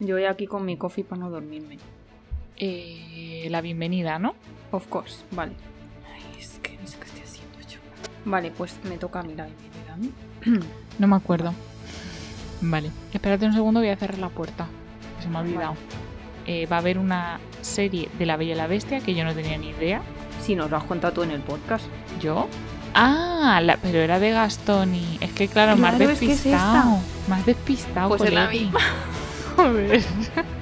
Yo voy aquí con mi coffee para no dormirme. Eh, la bienvenida, ¿no? Of course, vale. Ay, es que no sé qué estoy haciendo yo. Vale, pues me toca a mí la bienvenida, ¿no? No me acuerdo. Vale, espérate un segundo, voy a cerrar la puerta. se me ha olvidado. Eh, va a haber una serie de La Bella y la Bestia que yo no tenía ni idea. Si nos lo has contado tú en el podcast. ¿Yo? Ah, la- pero era de Gastón y... Es que claro, más Claro, es que es despistado. más despistado, Pues es la misma. Joder.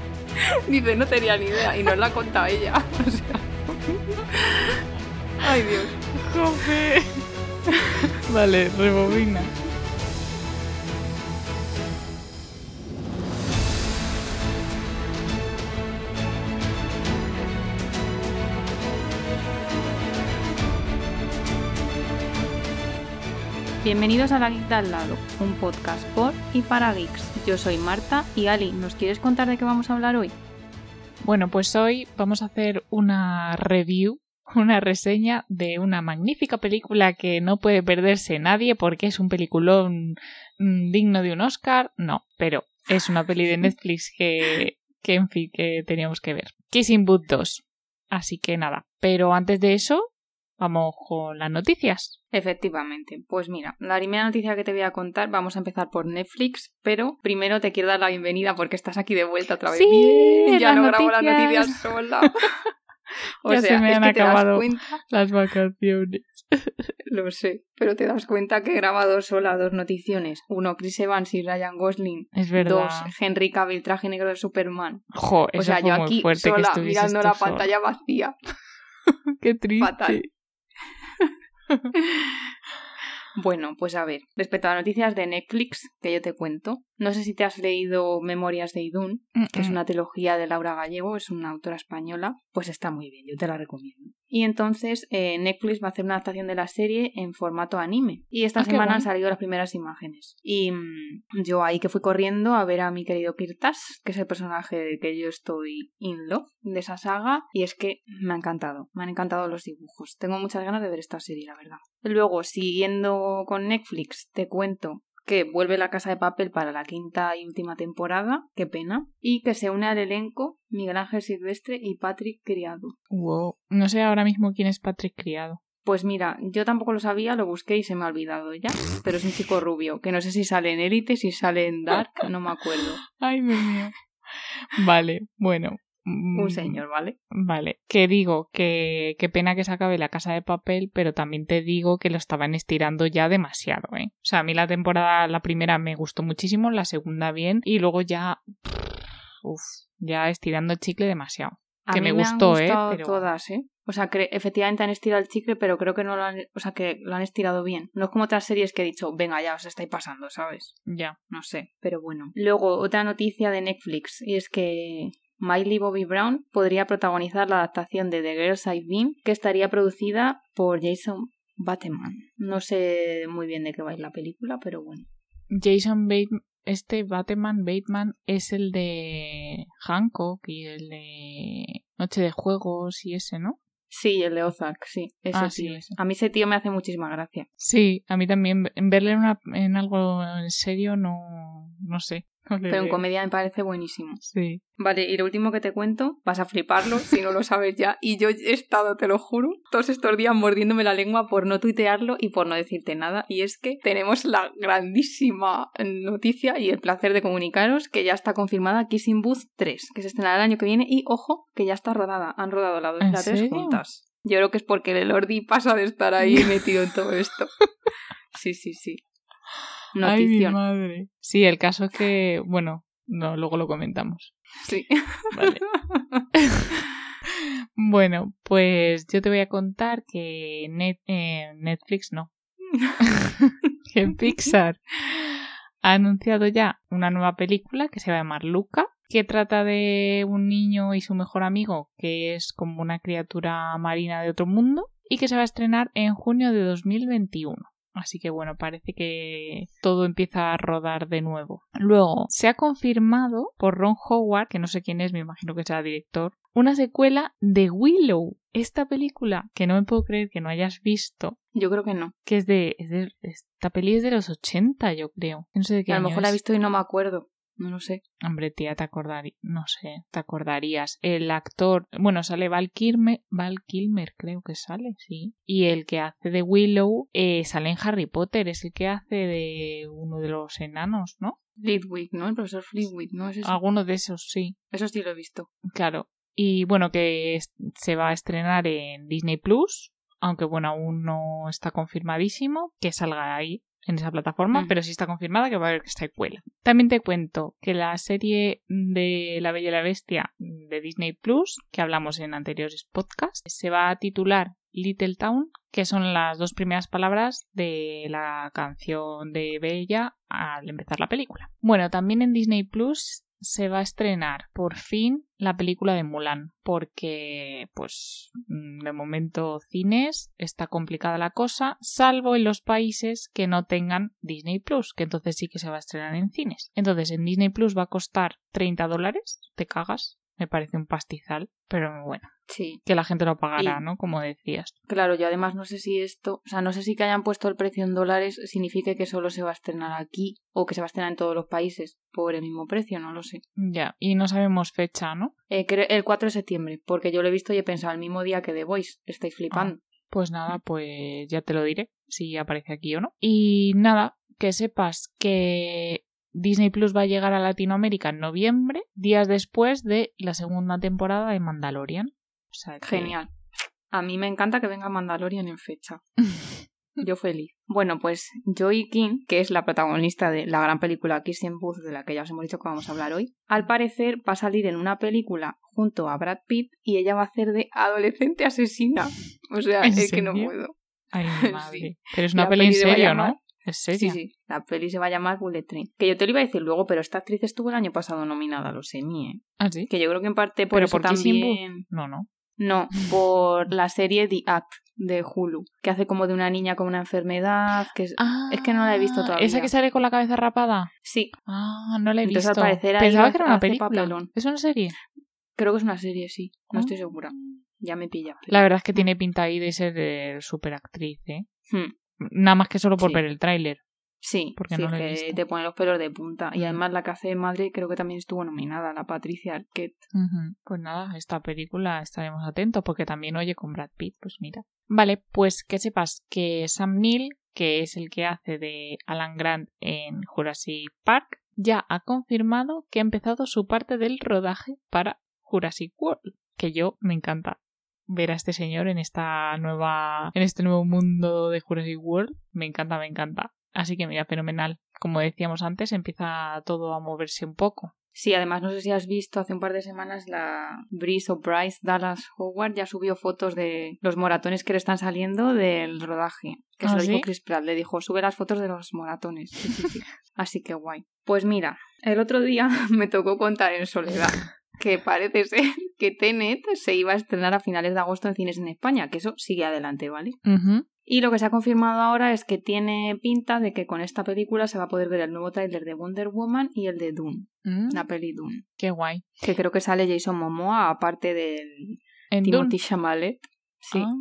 Dice, no tenía ni idea y nos la ha contado ella. O sea. Ay, Dios. Joder. Vale, rebobina. Bienvenidos a La Geek de al lado, un podcast por y para geeks. Yo soy Marta y Ali, ¿nos quieres contar de qué vamos a hablar hoy? Bueno, pues hoy vamos a hacer una review, una reseña de una magnífica película que no puede perderse nadie porque es un peliculón mm, digno de un Oscar. No, pero es una peli de Netflix que, que en fin, que teníamos que ver. Kissing Booth 2. Así que nada, pero antes de eso, vamos con las noticias. Efectivamente, pues mira, la primera noticia que te voy a contar, vamos a empezar por Netflix, pero primero te quiero dar la bienvenida porque estás aquí de vuelta otra vez. Sí, Bien, ya no grabo las noticias. sola. O Ya sea, se me es han que te das acabado. cuenta, Las vacaciones. lo sé, pero te das cuenta que he grabado sola dos noticiones. Uno, Chris Evans y Ryan Gosling. Es verdad. Dos, Henry Cavill, traje negro de Superman. Jo, O sea, fue yo aquí sola mirando la sola. pantalla vacía. Qué triste. Fatal. Bueno, pues a ver, respecto a las noticias de Netflix, que yo te cuento, no sé si te has leído Memorias de Idún, que es una trilogía de Laura Gallego, es una autora española, pues está muy bien, yo te la recomiendo. Y entonces eh, Netflix va a hacer una adaptación de la serie en formato anime. Y esta Ah, semana han salido las primeras imágenes. Y mm, yo ahí que fui corriendo a ver a mi querido Kirtas, que es el personaje del que yo estoy in love de esa saga. Y es que me ha encantado, me han encantado los dibujos. Tengo muchas ganas de ver esta serie, la verdad. Luego, siguiendo con Netflix, te cuento que vuelve La Casa de Papel para la quinta y última temporada, qué pena, y que se une al elenco Miguel Ángel Silvestre y Patrick Criado. Wow. No sé ahora mismo quién es Patrick Criado. Pues mira, yo tampoco lo sabía, lo busqué y se me ha olvidado ya, pero es un chico rubio, que no sé si sale en Élite, si sale en Dark, no me acuerdo. Ay, Dios mío. Vale, bueno. Mm, Un señor, ¿vale? Vale. Que digo que qué pena que se acabe la casa de papel, pero también te digo que lo estaban estirando ya demasiado, ¿eh? O sea, a mí la temporada, la primera me gustó muchísimo, la segunda bien, y luego ya. Uf, ya estirando el chicle demasiado. A Que mí me me han gustó, ¿eh? gustado Pero- todas, ¿eh? O sea, que efectivamente han estirado el chicle, pero creo que no lo han, o sea, que lo han estirado bien. No es como otras series que he dicho, venga, ya os estáis pasando, ¿sabes? Ya. No sé, pero bueno. Luego, otra noticia de Netflix, y es que Miley Bobby Brown podría protagonizar la adaptación de The Girls I've Been, que estaría producida por Jason Bateman. No sé muy bien de qué va a ir la película, pero bueno. Jason Bateman, este Bateman Bateman es el de Hancock y el de Noche de Juegos y ese, ¿no? Sí, el de Ozark, sí. Ese Ah, sí. ese. A mí ese tío me hace muchísima gracia. Sí, a mí también. En verle en, una- en algo en serio no, no sé. Pero en comedia me parece buenísimo. Sí. Vale, y lo último que te cuento, vas a fliparlo si no lo sabes ya. Y yo he estado, te lo juro, todos estos días mordiéndome la lengua por no tuitearlo y por no decirte nada. Y es que tenemos la grandísima noticia y el placer de comunicaros que ya está confirmada Kissing Booth 3, que se estrenará el año que viene. Y ojo, que ya está rodada. Han rodado la 2 y ¿En la 3 serio? juntas. Yo creo que es porque el Lordi pasa de estar ahí metido en todo esto. Sí, sí, sí. Ay, mi madre. Sí, el caso es que, bueno, no, luego lo comentamos. Sí. Vale. bueno, pues yo te voy a contar que Net- eh, Netflix no, que Pixar ha anunciado ya una nueva película que se va a llamar Luca, que trata de un niño y su mejor amigo, que es como una criatura marina de otro mundo, y que se va a estrenar en junio de 2021. Así que bueno, parece que todo empieza a rodar de nuevo. Luego, se ha confirmado por Ron Howard, que no sé quién es, me imagino que será director, una secuela de Willow. Esta película, que no me puedo creer que no hayas visto, Yo creo que no. que es de, es de- esta peli es de los 80, yo creo. No sé de qué A lo mejor la he visto y no me acuerdo. No lo sé. Hombre, tía, te acordarías, no sé, te acordarías. El actor, bueno, sale Val Kilmer, Val Kilmer creo que sale, sí. Y el que hace de Willow eh, sale en Harry Potter, es el que hace de uno de los enanos, ¿no? Flitwick, ¿no? El profesor Flitwick, ¿no? ¿Es eso? Alguno de esos, sí. Eso sí lo he visto. Claro. Y bueno, que se va a estrenar en Disney Plus, aunque bueno, aún no está confirmadísimo que salga ahí en esa plataforma, Ujú. pero sí está confirmada que va a haber secuela. También te cuento que la serie de La Bella y la Bestia de Disney Plus, que hablamos en anteriores podcasts, se va a titular Little Town, que son las dos primeras palabras de la canción de Bella al empezar la película. Bueno, también en Disney Plus se va a estrenar por fin la película de Mulan, porque pues mm, de momento cines está complicada la cosa, salvo en los países que no tengan Disney Plus, que entonces sí que se va a estrenar en cines. Entonces en Disney Plus va a costar 30 dólares, te cagas, me parece un pastizal, pero bueno, Sí, que la gente lo pagará, Y- ¿no? Como decías. claro, yo además no sé si esto, o sea, no sé si que hayan puesto el precio en dólares significa que solo se va a estrenar aquí o que se va a estrenar en todos los países por el mismo precio, no lo sé. Ya, y no sabemos fecha, ¿no? Eh, el 4 de septiembre, porque yo lo he visto y he pensado el mismo día que The Voice, estáis flipando. Pues nada, pues ya te lo diré si aparece aquí o no. Y nada, que sepas que Disney Plus va a llegar a Latinoamérica en noviembre, días después de la segunda temporada de Mandalorian. O sea que- Genial. A mí me encanta que venga Mandalorian en fecha. Yo feliz. Bueno, pues Joy King, que es la protagonista de la gran película Kissing Booth, de la que ya os hemos dicho que vamos a hablar hoy, al parecer va a salir en una película junto a Brad Pitt y ella va a hacer de adolescente asesina. O sea, ¿En es que no puedo. Ay, madre. Pero es una La peli en peli serio, llamar- ¿Es Sí, sí, la peli se va a llamar Bullet Train. Que yo te lo iba a decir luego, pero esta actriz estuvo el año pasado nominada a los Emmy, ¿eh? ¿Ah, sí? Que yo creo que en parte por ¿Pero eso por también... No, no. No, por la serie The Act de Hulu, que hace como de una niña con una enfermedad, que es... Ah, Es que no la he visto todavía. ¿Esa que sale con la cabeza rapada? Sí, Ah, no la he Entonces, visto. al parecer, Pensaba que era una película. papelón. ¿Es una serie? creo que es una serie, sí. No estoy Ah. segura. Ya me pilla. pero- La verdad es que tiene pinta ahí de ser de superactriz, ¿eh? Hmm, Nada más que solo por Sí. ver el tráiler. Sí, Porque sí, no es que te pone los pelos de punta. Y además la que hace de madre creo que también estuvo nominada, la Patricia Arquette. Pues nada, esta película estaremos atentos porque también oye con Brad Pitt, pues mira. Vale, pues que sepas que Sam Neill, que es el que hace de Alan Grant en Jurassic Park, ya ha confirmado que ha empezado su parte del rodaje para Jurassic World, que yo me encanta ver a este señor en esta nueva en este nuevo mundo de Jurassic World, me encanta, me encanta. Así que mira, fenomenal. Como decíamos antes, empieza todo a moverse un poco. Sí, además no sé si has visto hace un par de semanas la o Bryce Dallas Howard ya subió fotos de los moratones que le están saliendo del rodaje. Que se ¿Ah, lo dijo sí? Chris Pratt, le dijo, sube las fotos de los moratones. Sí, sí, sí. Así que guay. Pues mira, el otro día me tocó contar en soledad que parece ser que Tenet se iba a estrenar a finales de agosto en cines en España, que eso sigue adelante, ¿vale? Y lo que se ha confirmado ahora es que tiene pinta de que con esta película se va a poder ver el nuevo tráiler de Wonder Woman y el de Dune, Mm, la peli Dune. Qué guay. Que creo que sale Jason Momoa, aparte del En Timothy Dune. Chalamet. Sí, Ah.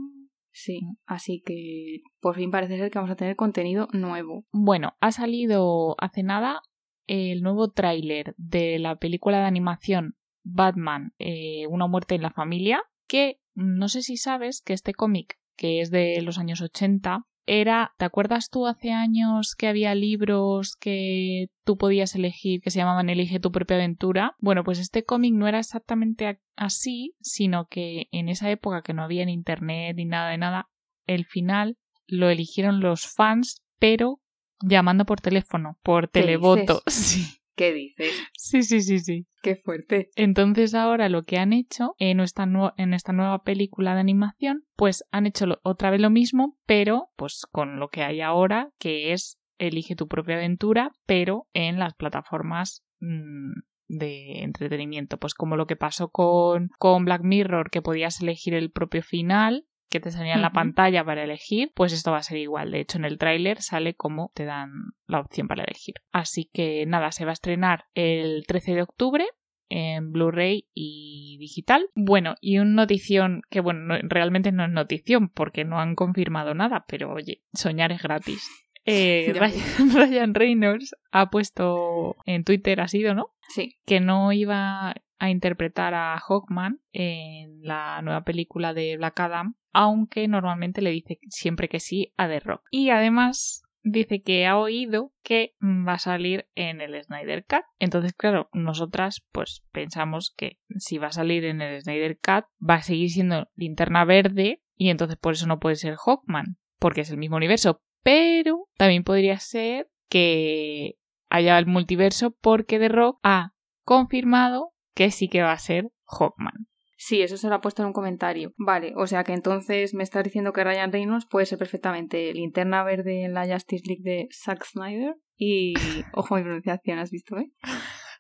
sí. Así que por fin parece ser que vamos a tener contenido nuevo. Bueno, ha salido hace nada el nuevo tráiler de la película de animación Batman, eh, Una muerte en la familia, que no sé si sabes que este cómic, que es de los años 80, era, ¿te acuerdas tú hace años que había libros que tú podías elegir que se llamaban Elige tu propia aventura? Bueno, pues este cómic no era exactamente así, sino que en esa época que no había ni internet ni nada de nada, el final lo eligieron los fans, pero llamando por teléfono, por ¿Qué televoto. Sí, ¿Qué dices? sí, sí, sí, sí. Qué fuerte. Entonces ahora lo que han hecho en esta, en esta nueva película de animación, pues han hecho otra vez lo mismo, pero pues con lo que hay ahora, que es elige tu propia aventura, pero en las plataformas mm, de entretenimiento. Pues como lo que pasó con, con Black Mirror, que podías elegir el propio final que te salía en la pantalla para elegir, pues esto va a ser igual. De hecho, en el tráiler sale como te dan la opción para elegir. Así que nada, se va a estrenar el 13 de octubre en Blu-ray y digital. Bueno, y un notición que, bueno, no- realmente no es notición porque no han confirmado nada, pero oye, soñar es gratis. Eh, Ya Ryan, Ryan Reynolds ha puesto en Twitter, ha sido, ¿no? Sí. Que no iba a interpretar a Hawkman en la nueva película de Black Adam, aunque normalmente le dice siempre que sí a The Rock. Y además dice que ha oído que va a salir en el Snyder Cut. Entonces, claro, nosotras pues pensamos que si va a salir en el Snyder Cut va a seguir siendo linterna verde y entonces por eso no puede ser Hawkman, porque es el mismo universo. Pero también podría ser que haya el multiverso porque The Rock ha confirmado que sí que va a ser Hawkman. Sí, eso se lo ha puesto en un comentario. Vale, o sea que entonces me estás diciendo que Ryan Reynolds puede ser perfectamente linterna verde en la Justice League de Zack Snyder y... Ojo mi pronunciación, ¿has visto, eh?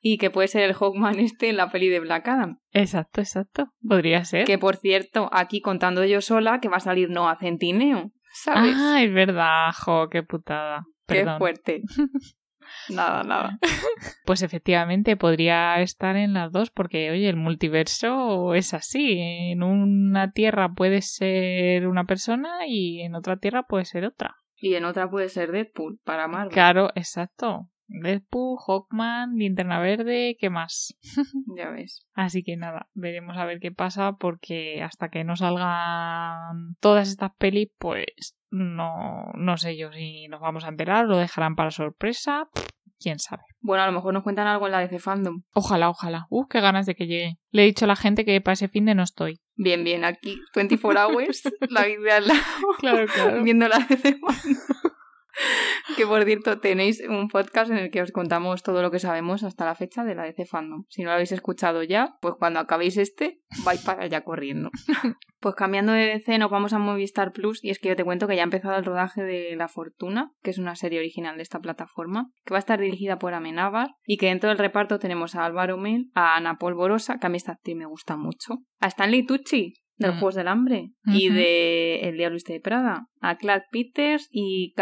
Y que puede ser el Hawkman este en la peli de Black Adam. Exacto, exacto. Podría ser. Que por cierto, aquí contando yo sola que va a salir Noah Centineo, ¿sabes? Ah, es verdad, jo, qué putada. Qué fuerte. nada, nada. Pues efectivamente podría estar en las dos porque, oye, el multiverso es así. En una tierra puede ser una persona y en otra tierra puede ser otra. Y en otra puede ser Deadpool, para Marvel. Claro, exacto. Deadpool, Hawkman, Linterna Verde, ¿qué más? Ya ves. Así que nada, veremos a ver qué pasa porque hasta que no salgan todas estas pelis, pues no, no sé yo si nos vamos a enterar, lo dejarán para sorpresa, quién sabe. Bueno, a lo mejor nos cuentan algo en la DC Fandom. Ojalá, ojalá. Uh, qué ganas de que llegue. Le he dicho a la gente que para ese fin de no estoy. Bien, bien, aquí 24 hours, la vida al lado, Claro, claro. viendo la DC Fandom. Que por cierto, tenéis un podcast en el que os contamos todo lo que sabemos hasta la fecha de la DC Fandom. Si no lo habéis escuchado ya, pues cuando acabéis este, vais para allá corriendo. Pues cambiando de DC, nos vamos a Movistar Plus. Y es que yo te cuento que ya ha empezado el rodaje de La Fortuna, que es una serie original de esta plataforma, que va a estar dirigida por Amenábar. Y que dentro del reparto tenemos a Álvaro Mel, a Ana Polvorosa, que a mí esta actriz me gusta mucho, a Stanley Tucci, de los Mm. Juegos del Hambre, y de El Diablo de Prada, a Clark Peters y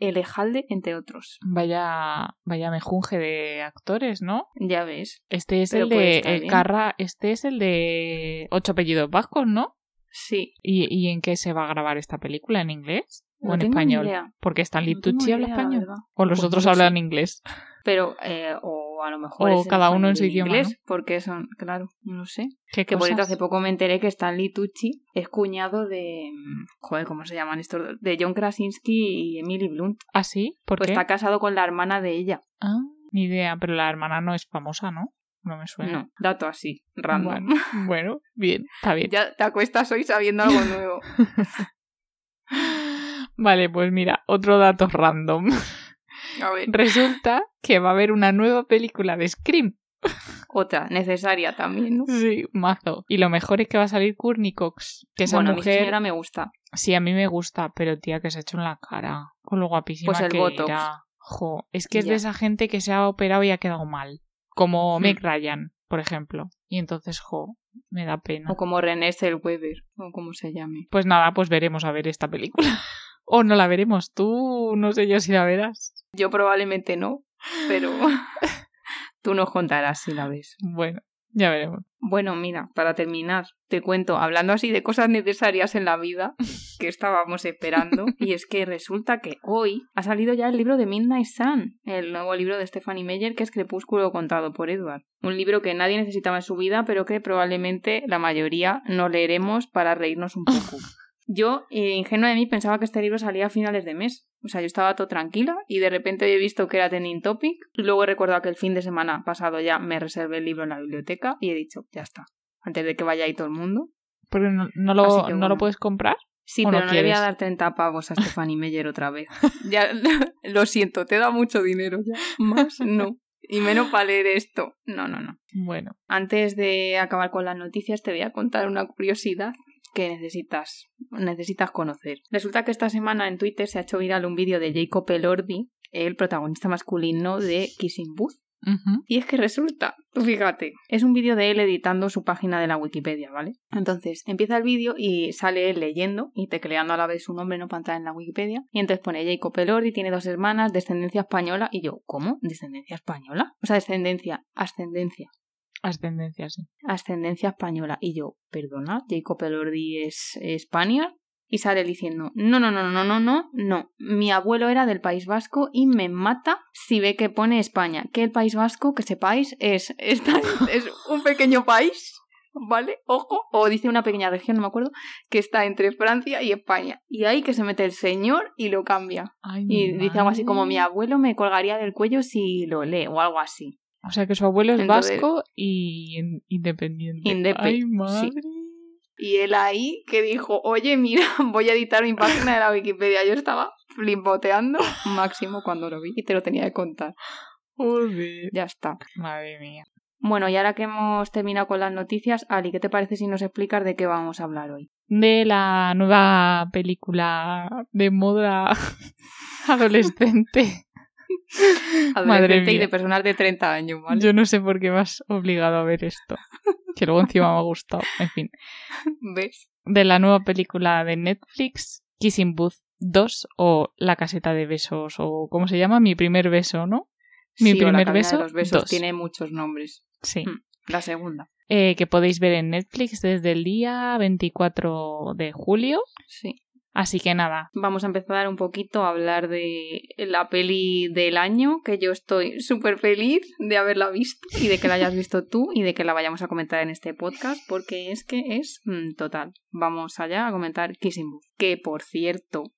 Carra Elejalde, entre otros. Vaya, vaya mejunje de actores, ¿no? Ya ves. Este es Pero el de el. Carra, este es el de ocho apellidos vascos, ¿no? Sí. ¿Y, y en qué se va a grabar esta película? ¿En inglés o en español? idea. Porque Stanley No Tucci habla idea, español. O los Pues otros no lo sé. hablan inglés. Pero, eh, o a lo mejor. O es cada uno en su idioma, inglés, ¿no? Porque son, claro, no sé. ¿Qué Que por cierto, hace poco me enteré que Stanley Tucci es cuñado de. mm, Joder, ¿cómo se llaman estos? dos? De John Krasinski y Emily Blunt. ¿Ah, sí? ¿Por Pues qué? está casado con la hermana de ella. Ah, ni idea, pero la hermana no es famosa, ¿no? No me suena. No, dato así, random. Bueno, bueno, bien, está bien. Ya te acuestas hoy sabiendo algo nuevo. Vale, pues mira, otro dato random. A Resulta que va a haber una nueva película de Scream. otra, necesaria también, ¿no? Sí, mazo. Y lo mejor es que va a salir Courtney Cox. Que esa bueno, a mi mujer. señora me gusta. Sí, a mí me gusta, pero tía, que se ha hecho en la cara. Con lo guapísima Pues el que Botox. era. Jo, es que es Ya. de esa gente que se ha operado y ha quedado mal. Como Hmm. Meg Ryan, por ejemplo. Y entonces, jo, me da pena. O como René Zellweger, o como se llame. Pues nada, pues veremos a ver esta película. o no la veremos. Tú, no sé yo si la verás. Yo probablemente no, pero tú nos contarás si la ves. Bueno, ya veremos. Bueno, mira, para terminar, te cuento, hablando así de cosas necesarias en la vida que estábamos esperando, y es que resulta que hoy ha salido ya el libro de Midnight Sun, el nuevo libro de Stephanie Meyer, que es Crepúsculo contado por Edward. Un libro que nadie necesitaba en su vida, pero que probablemente la mayoría no leeremos para reírnos un poco. Yo, eh, ingenua de mí, pensaba que este libro salía a finales de mes. O sea, yo estaba todo tranquila y de repente he visto que era trending topic. Luego he recordado que el fin de semana pasado ya me reservé el libro en la biblioteca y he dicho, ya está. Antes de que vaya ahí todo el mundo. Pero no, no lo, que ¿no bueno. lo puedes comprar. Sí, ¿O no pero no le voy a dar 30 pavos a Stephanie Meyer otra vez. Ya, lo siento, te da mucho dinero ya. Más no. Y menos para leer esto. No, no, no. Bueno, Antes de acabar con las noticias, te voy a contar una curiosidad que necesitas, necesitas conocer. Resulta que esta semana en Twitter se ha hecho viral un vídeo de Jacob Elordi, el protagonista masculino de Kissing Booth. Y es que resulta, fíjate, es un vídeo de él editando su página de la Wikipedia, ¿vale? Entonces, empieza el vídeo y sale él leyendo y tecleando a la vez su nombre no pantalla en la Wikipedia. Y entonces pone Jacob Elordi, tiene dos hermanas, descendencia española. Y yo, ¿cómo? ¿Descendencia española? O sea, descendencia, ascendencia, ascendencia, sí. ascendencia española. Y yo, perdona, Jacob Elordi es España. Y sale diciendo, no, no, no, no, no, no, no. Mi abuelo era del País Vasco y me mata si ve que pone España. Que el País Vasco, que sepáis, es, es un pequeño país, ¿vale? Ojo. O dice una pequeña región, no me acuerdo, que está entre Francia y España. Y ahí que se mete el señor y lo cambia. Ay, Y dice algo así como, mi abuelo me colgaría del cuello si lo lee, o algo así. O sea que su abuelo es Entonces- vasco y in- independiente. Indepe- Ay, sí. madre. Y él ahí que dijo, oye, mira, voy a editar mi página de la Wikipedia. Yo estaba flimpoteando máximo cuando lo vi y te lo tenía que contar. Joder. Ya está. Madre mía. Bueno, y ahora que hemos terminado con las noticias, Ali, ¿qué te parece si nos explicas de qué vamos a hablar hoy? De la nueva película de moda adolescente. Adolescente y mía. de personas de 30 años, ¿vale? Yo no sé por qué me has obligado a ver esto. Que luego encima me ha gustado. En fin. ¿Ves? De la nueva película de Netflix, Kissing Booth 2 o La caseta de besos o ¿cómo se llama? Mi primer beso, ¿no? Mi Sí, o la primer beso, de los besos dos. tiene muchos nombres. Sí. Hmm. La segunda. Eh, que podéis ver en Netflix desde el día 24 de julio. Sí. Así que nada, Vamos a empezar un poquito a hablar de la peli del año, que yo estoy súper feliz de haberla visto y de que la hayas visto tú y de que la vayamos a comentar en este podcast, porque es que es mm, total. Vamos allá a comentar Kissing Booth, que por cierto,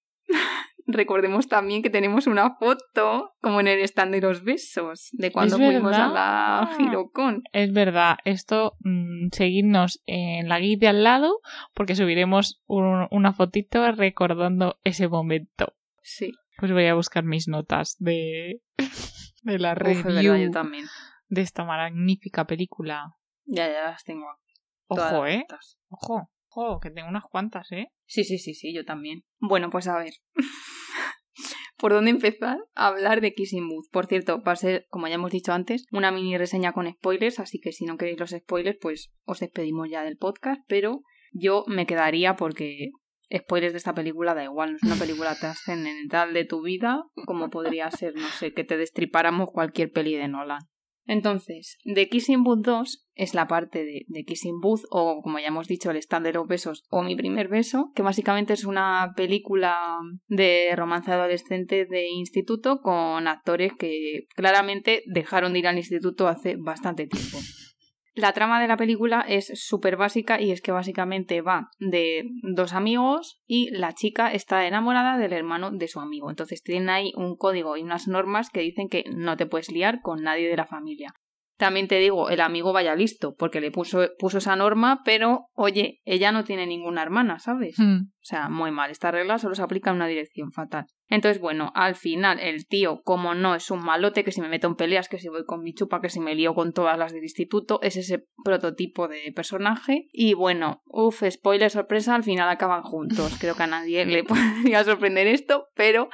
recordemos también que tenemos una foto como en el stand de los besos, de cuando fuimos a la Girocon. es verdad, esto, mm, seguidnos en la guía de al lado porque subiremos un- una fotito recordando ese momento. Sí, Pues voy a buscar mis notas de, de la Uf, es verdad, review yo también. de esta magnífica película. Ya, ya las tengo. todas Ojo, ¿eh? Ojo, ojo, que tengo unas cuantas, ¿eh? Sí, sí, sí, sí, yo también. Bueno, pues a ver. ¿Por dónde empezar a hablar de Kissing Booth? Por cierto, va a ser, como ya hemos dicho antes, una mini reseña con spoilers, así que si no queréis los spoilers, pues os despedimos ya del podcast, pero yo me quedaría porque spoilers de esta película da igual, no es una película trascendental de tu vida, como podría ser, no sé, que te destripáramos cualquier peli de Nolan. Entonces, The Kissing Booth 2 es la parte de, de Kissing Booth, o como ya hemos dicho, el stand de besos, o mi primer beso, que básicamente es una película de romance adolescente de instituto con actores que claramente dejaron de ir al instituto hace bastante tiempo. La trama de la película es súper básica y es que básicamente va de dos amigos y la chica está enamorada del hermano de su amigo. Entonces tienen ahí un código y unas normas que dicen que no te puedes liar con nadie de la familia. También te digo, el amigo vaya listo, porque le puso, puso esa norma, pero oye, ella no tiene ninguna hermana, ¿sabes? Hmm. O sea, muy mal. Esta regla solo se aplica en una dirección fatal. Entonces, bueno, al final el tío, como no es un malote, que si me meto en peleas, que si voy con mi chupa, que si me lío con todas las del instituto, es ese prototipo de personaje. Y bueno, uff, spoiler sorpresa, al final acaban juntos. Creo que a nadie le podría sorprender esto, pero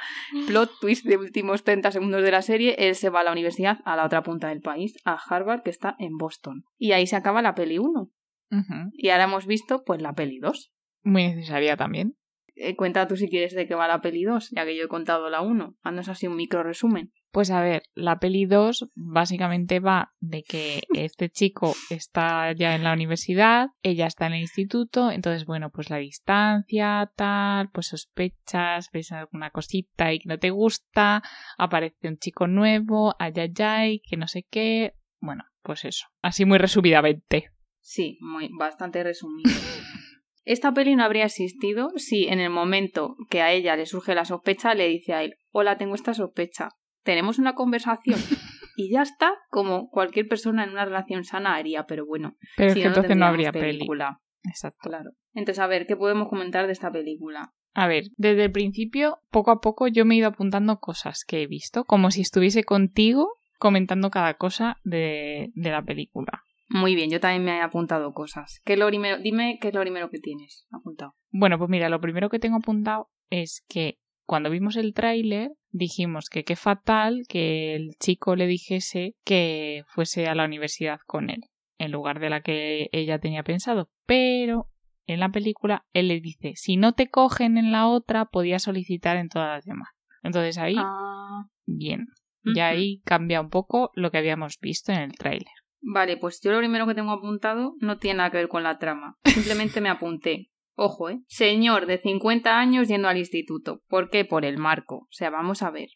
plot twist de últimos 30 segundos de la serie, él se va a la universidad a la otra punta del país, a Harvard, que está en Boston. Y ahí se acaba la peli 1. Ujú. Y ahora hemos visto, pues, la peli 2. Muy necesaria también. Eh, cuenta tú si quieres de qué va la peli 2, ya que yo he contado la 1. Haznos así un micro resumen. Pues a ver, la peli 2 básicamente va de que este chico está ya en la universidad, ella está en el instituto, entonces bueno, pues la distancia, tal, pues sospechas, ves alguna cosita y que no te gusta, aparece un chico nuevo, ay, ay, ay, que no sé qué, bueno, pues eso, así muy resumidamente. Sí, muy, bastante resumido. Esta peli no habría existido si en el momento que a ella le surge la sospecha le dice a él, hola, tengo esta sospecha, tenemos una conversación. Y ya está, como cualquier persona en una relación sana haría, pero bueno, Pero si es que no, entonces no habría peli. película. Exacto. Claro. Entonces, a ver, ¿qué podemos comentar de esta película? A ver, desde el principio, poco a poco, yo me he ido apuntando cosas que he visto, como si estuviese contigo comentando cada cosa de, de la película. Muy bien, yo también me he apuntado cosas. ¿Qué es lo primero? Dime qué es lo primero que tienes apuntado. Bueno, pues mira, lo primero que tengo apuntado es que cuando vimos el tráiler dijimos que qué fatal que el chico le dijese que fuese a la universidad con él, en lugar de la que ella tenía pensado. Pero en la película él le dice, si no te cogen en la otra, podías solicitar en todas las demás. Entonces ahí, Ah, bien. Y ahí cambia un poco lo que habíamos visto en el tráiler. Vale, pues yo lo primero que tengo apuntado no tiene nada que ver con la trama. Simplemente me apunté. Ojo, ¿eh? Señor de 50 años yendo al instituto. ¿Por qué? Por el marco. O sea, vamos a ver.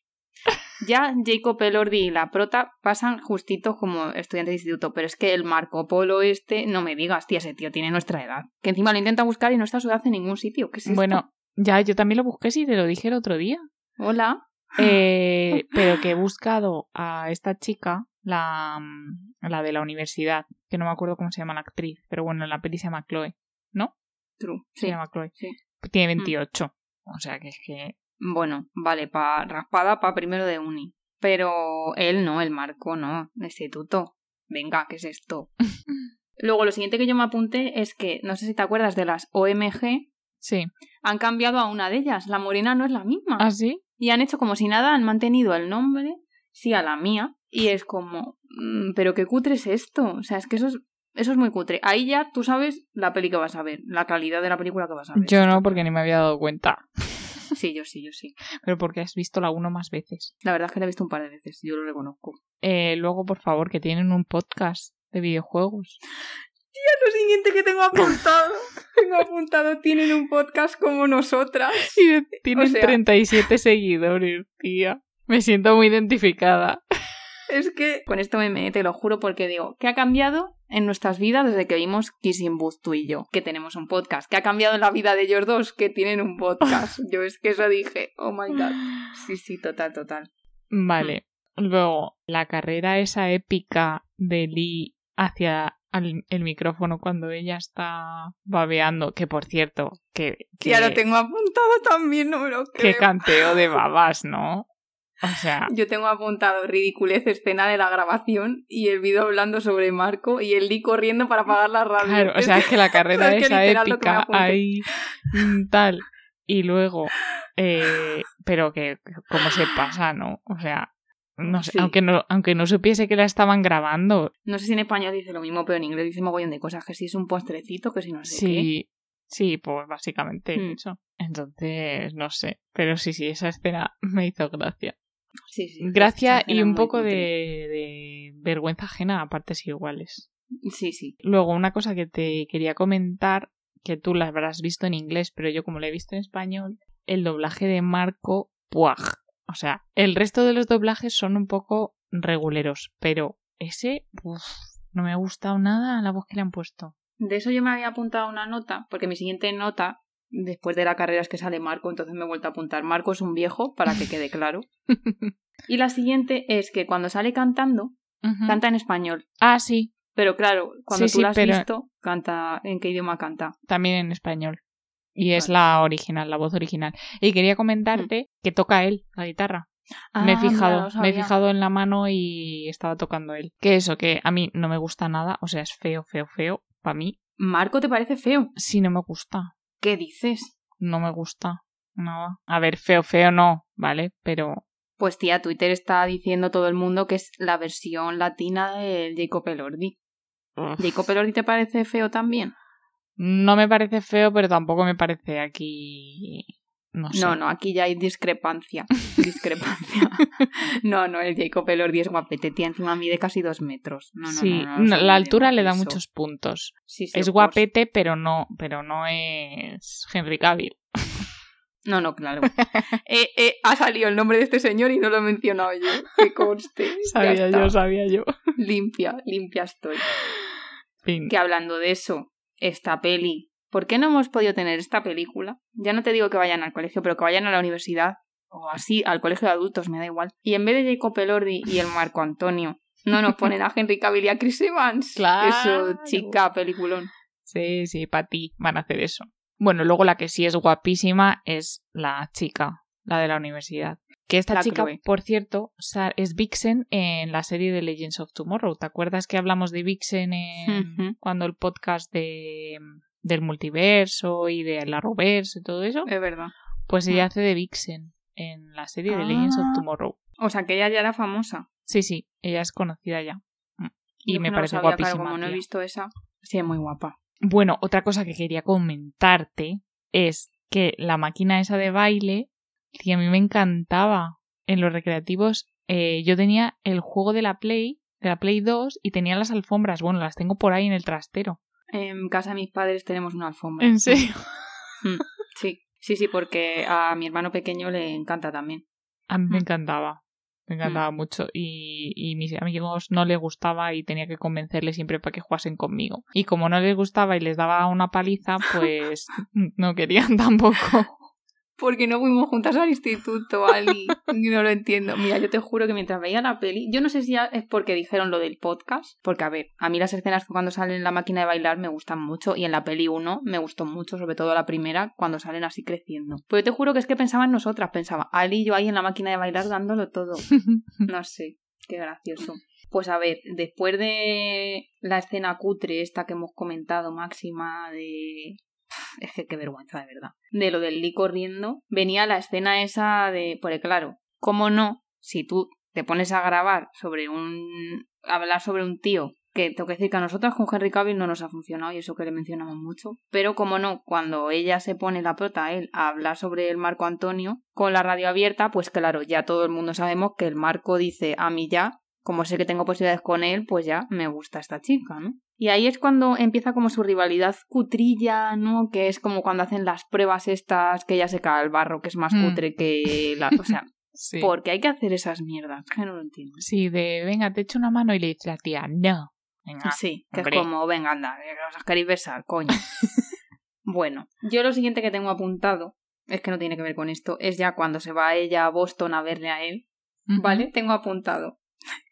Ya Jacob Elordi y la prota pasan justitos como estudiantes de instituto, pero es que el Marco Polo este, no me digas, tía, ese tío tiene nuestra edad. Que encima lo intenta buscar y no está su edad en ningún sitio. ¿Qué es esto? Bueno, ya, yo también lo busqué, sí, te lo dije el otro día. Hola. Eh, pero que he buscado a esta chica, la, mm, la de la universidad, que no me acuerdo cómo se llama la actriz, pero bueno, en la peli se llama Chloe, ¿no? True. Se Sí. llama Chloe. sí. Tiene 28. O sea que es que. Bueno, vale, pa raspada para primero de uni. Pero él no, el Marco no, de instituto. Venga, ¿qué es esto? Luego, lo siguiente que yo me apunté es que, no sé si te acuerdas de las OMG, Sí. han cambiado a una de ellas. La morena no es la misma. ¿Ah, sí? Y han hecho como si nada, han mantenido el nombre, sí, a la mía. Y es como, mm, pero qué cutre es esto. O sea, es que eso es, eso es muy cutre. Ahí ya tú sabes la peli que vas a ver, la calidad de la película que vas a ver. Yo no, porque ni me había dado cuenta. Sí, yo sí, yo sí. Pero porque has visto la uno más veces. La verdad es que la he visto un par de veces, yo lo reconozco. Eh, luego, por favor, que tienen un podcast de videojuegos. Lo siguiente que tengo apuntado, tengo apuntado, tienen un podcast como nosotras. Y tienen O sea- 37 seguidores, tía. Me siento muy identificada. Es que con esto me, me- te lo juro porque digo, ¿qué ha cambiado en nuestras vidas desde que vimos Kissing Booth tú y yo? Que tenemos un podcast. ¿Qué ha cambiado en la vida de ellos dos? Que tienen un podcast. Yo es que eso dije, oh my god. Sí, sí, total, total. Vale. Luego, la carrera esa épica de Lee hacia el micrófono cuando ella está babeando, que por cierto, que, que, Ya lo tengo apuntado también, no me lo que creo. canteo de babas, ¿no? O sea, Yo tengo apuntado ridiculez escena de la grabación y el vídeo hablando sobre Marco y el Lee corriendo para apagar la radio. claro, o sea, es que la carrera es que esa épica ahí mm, tal y luego eh, pero que cómo se pasa, ¿no? O sea, no sé, Sí. aunque no aunque no supiese que la estaban grabando, No sé si en español dice lo mismo, pero en inglés dice mogollón de cosas, que si es un postrecito, que si no sé qué. Sí, sí, pues básicamente Hmm. eso. Entonces, no sé. Pero sí, sí, esa escena me hizo gracia. Sí, sí. Gracia y un poco de vergüenza ajena a partes iguales. Sí, sí. Luego, una cosa que te quería comentar, que tú la habrás visto en inglés, pero yo como la he visto en español, el doblaje de Marco Puag. O sea, el resto de los doblajes son un poco reguleros, pero ese, uf, no me ha gustado nada la voz que le han puesto. De eso yo me había apuntado una nota, porque mi siguiente nota, después de la carrera, es que sale Marco, entonces me he vuelto a apuntar. Marco es un viejo, para que quede claro. y la siguiente es que cuando sale cantando, canta en español. Ah, sí, Pero claro, cuando Sí, tú sí, la has pero- visto, canta en qué idioma canta. también en español. Y es la original, la voz original. Y quería comentarte que toca él la guitarra. me he Ah, fijado, me he fijado en la mano y estaba tocando él. Que eso, que a mí no me gusta nada, o sea, es feo, feo, feo. Para mí, Marco, ¿te parece feo? sí no me gusta. ¿Qué dices? No me gusta. Nada. A ver, feo, feo no, ¿vale? Pero Pues tía, Twitter está diciendo todo el mundo que es la versión latina del Jacob Elordi. uf, ¿Jacob Elordi te parece feo también? no me parece feo, pero tampoco me parece aquí. No sé. No, no, aquí ya hay discrepancia. Discrepancia. no, no, el Jacob Elordi es guapete, tía, encima mide casi dos metros. No, no, sí, no, la altura le da eso. muchos puntos. Sí, sí, Es guapete, pero no, pero no es Henry Cavill. No, no, claro. eh, eh, ha salido el nombre de este señor y no lo he mencionado yo. Que conste. Sabía yo, sabía yo. Limpia, limpia estoy. Fin. Que hablando de eso, esta peli. ¿Por qué no hemos podido tener esta película? Ya no te digo que vayan al colegio, pero que vayan a la universidad. O así, al colegio de adultos, me da igual. Y en vez de Jacob Elordi y el Marco Antonio, no nos ponen a Henry Cavill y a Chris Evans. Claro. Eso, chica, peliculón. Sí, sí, para ti van a hacer eso. Bueno, luego la que sí es guapísima es la chica, la de la universidad. Que esta La chica, Chloe. por cierto, es Vixen en la serie de Legends of Tomorrow. ¿Te acuerdas que hablamos de Vixen en cuando el podcast de del multiverso y de la Roverse y todo eso? Es verdad. Pues ella Ah. hace de Vixen en la serie de Legends of Ah. Tomorrow. O sea, que ella ya era famosa. Sí, sí, ella es conocida ya. Mm. Y Yo me no parece sabía, claro, guapísima. como no he visto esa, sí, es muy guapa. Bueno, otra cosa que quería comentarte es que la máquina esa de baile, que a mí me encantaba. En los recreativos eh, yo tenía el juego de la Play, de la Play 2, y tenía las alfombras. Bueno, las tengo por ahí en el trastero. En casa de mis padres tenemos una alfombra. ¿En serio? Mm, sí, sí, sí, porque a mi hermano pequeño le encanta también. A mí me Mm. encantaba. Me encantaba mucho. Y, y mis amigos no les gustaba y tenía que convencerles siempre para que jugasen conmigo. Y como no les gustaba y les daba una paliza, pues no querían tampoco. Porque no fuimos juntas al instituto, Ali. No lo entiendo. Mira, yo te juro que mientras veía la peli, yo no sé si es porque dijeron lo del podcast, porque a ver, a mí las escenas cuando salen en la máquina de bailar me gustan mucho y en la peli 1 me gustó mucho, sobre todo la primera, cuando salen así creciendo. Pero yo te juro que es que pensaba en nosotras, pensaba, Ali y yo ahí en la máquina de bailar dándolo todo. No sé, qué gracioso. Pues a ver, después de la escena cutre esta que hemos comentado, máxima de... Es que qué vergüenza, de verdad. De lo del Lee corriendo, venía la escena esa de... Porque claro, ¿cómo no? Si tú te pones a grabar sobre un... hablar sobre un tío que tengo que decir que a nosotras con Henry Cavill no nos ha funcionado y eso que le mencionamos mucho. Pero como no, cuando ella se pone la prota, él, a hablar sobre el Marco Antonio con la radio abierta, pues claro, ya todo el mundo sabemos que el Marco dice a mí ya, como sé que tengo posibilidades con él, pues ya me gusta esta chica, ¿no? Y ahí es cuando empieza como su rivalidad cutrilla, ¿no? Que es como cuando hacen las pruebas estas que ella se cae al barro, que es más Mm. cutre que la... O sea, Sí. porque hay que hacer esas mierdas, que no lo entiendo. Sí, de venga, te echo una mano y le dice la tía, no. Venga. Sí, que hombre. es como, venga, anda, que os queréis besar, coño. bueno, yo lo siguiente que tengo apuntado, es que no tiene que ver con esto, es ya cuando se va ella a Boston a verle a él. ¿vale? Tengo apuntado.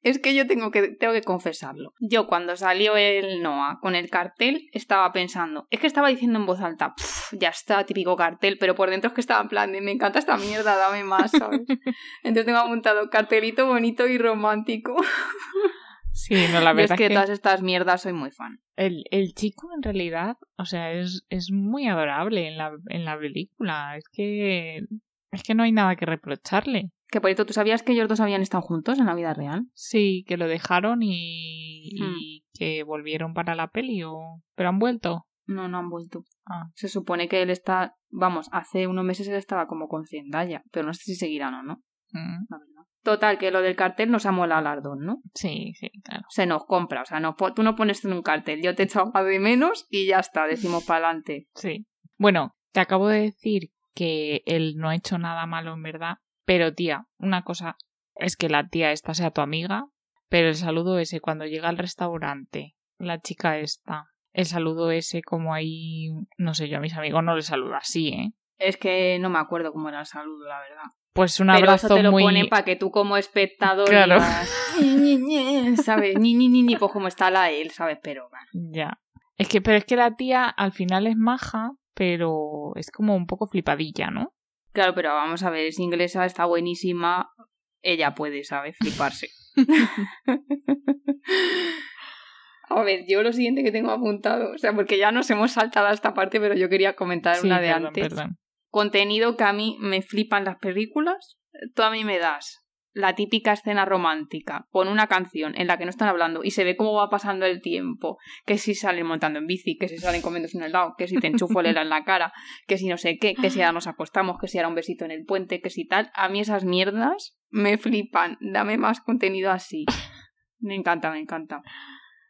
Es que yo tengo que, tengo que confesarlo. Yo cuando salió el Noah con el cartel estaba pensando, es que estaba diciendo en voz alta, "Pff, ya está, típico cartel, pero por dentro es que estaba en plan de, me encanta esta mierda, dame más, ¿sabes? Entonces tengo apuntado cartelito bonito y romántico. Sí, no, la Yo es verdad que, es que todas estas mierdas soy muy fan. el, el chico en realidad, o sea, es, es muy adorable en la, en la película. Es que, es que no hay nada que reprocharle. Que por cierto, ¿tú sabías que ellos dos habían estado juntos en la vida real? Sí, que lo dejaron y, Hmm. y que volvieron para la peli o... Pero han vuelto. No, no han vuelto. Ah. Se supone que él está, vamos, hace unos meses él estaba como con Zendaya, pero no sé si seguirán o no, Mm, la verdad. Total, que lo del cartel nos ha molado las dos, ¿no? Sí, sí, claro. Se nos compra, o sea, no, tú no pones en un cartel, yo te echo a de menos y ya está, decimos para adelante. Sí. Bueno, te acabo de decir que él no ha hecho nada malo en verdad, pero tía, una cosa es que la tía esta sea tu amiga, pero el saludo ese cuando llega al restaurante, la chica esta, el saludo ese como ahí, no sé, yo a mis amigos no les saludo así, ¿eh? Es que no me acuerdo cómo era el saludo, la verdad. Pues un pero abrazo eso te lo muy... pone para que tú como espectador Claro. digas, ¿sabes? Ni, ni, ni, ni, pues como está la él, ¿sabes? Pero bueno. Ya. Es que, pero es que la tía al final es maja, pero es como un poco flipadilla, ¿no? Claro, pero vamos a ver, es inglesa, está buenísima. Ella puede, ¿sabes? Fliparse. a ver, yo lo siguiente que tengo apuntado, o sea, porque ya nos hemos saltado a esta parte, pero yo quería comentar Sí, una de perdón, antes. perdón. Contenido que a mí me flipan las películas. Tú a mí me das la típica escena romántica con una canción en la que no están hablando y se ve cómo va pasando el tiempo, que si salen montando en bici, que si salen comiéndose un helado, que si te enchufo el helado en la cara, que si no sé qué, que si ahora nos acostamos, que si ahora un besito en el puente, que si tal, a mí esas mierdas me flipan, dame más contenido así. Me encanta, me encanta.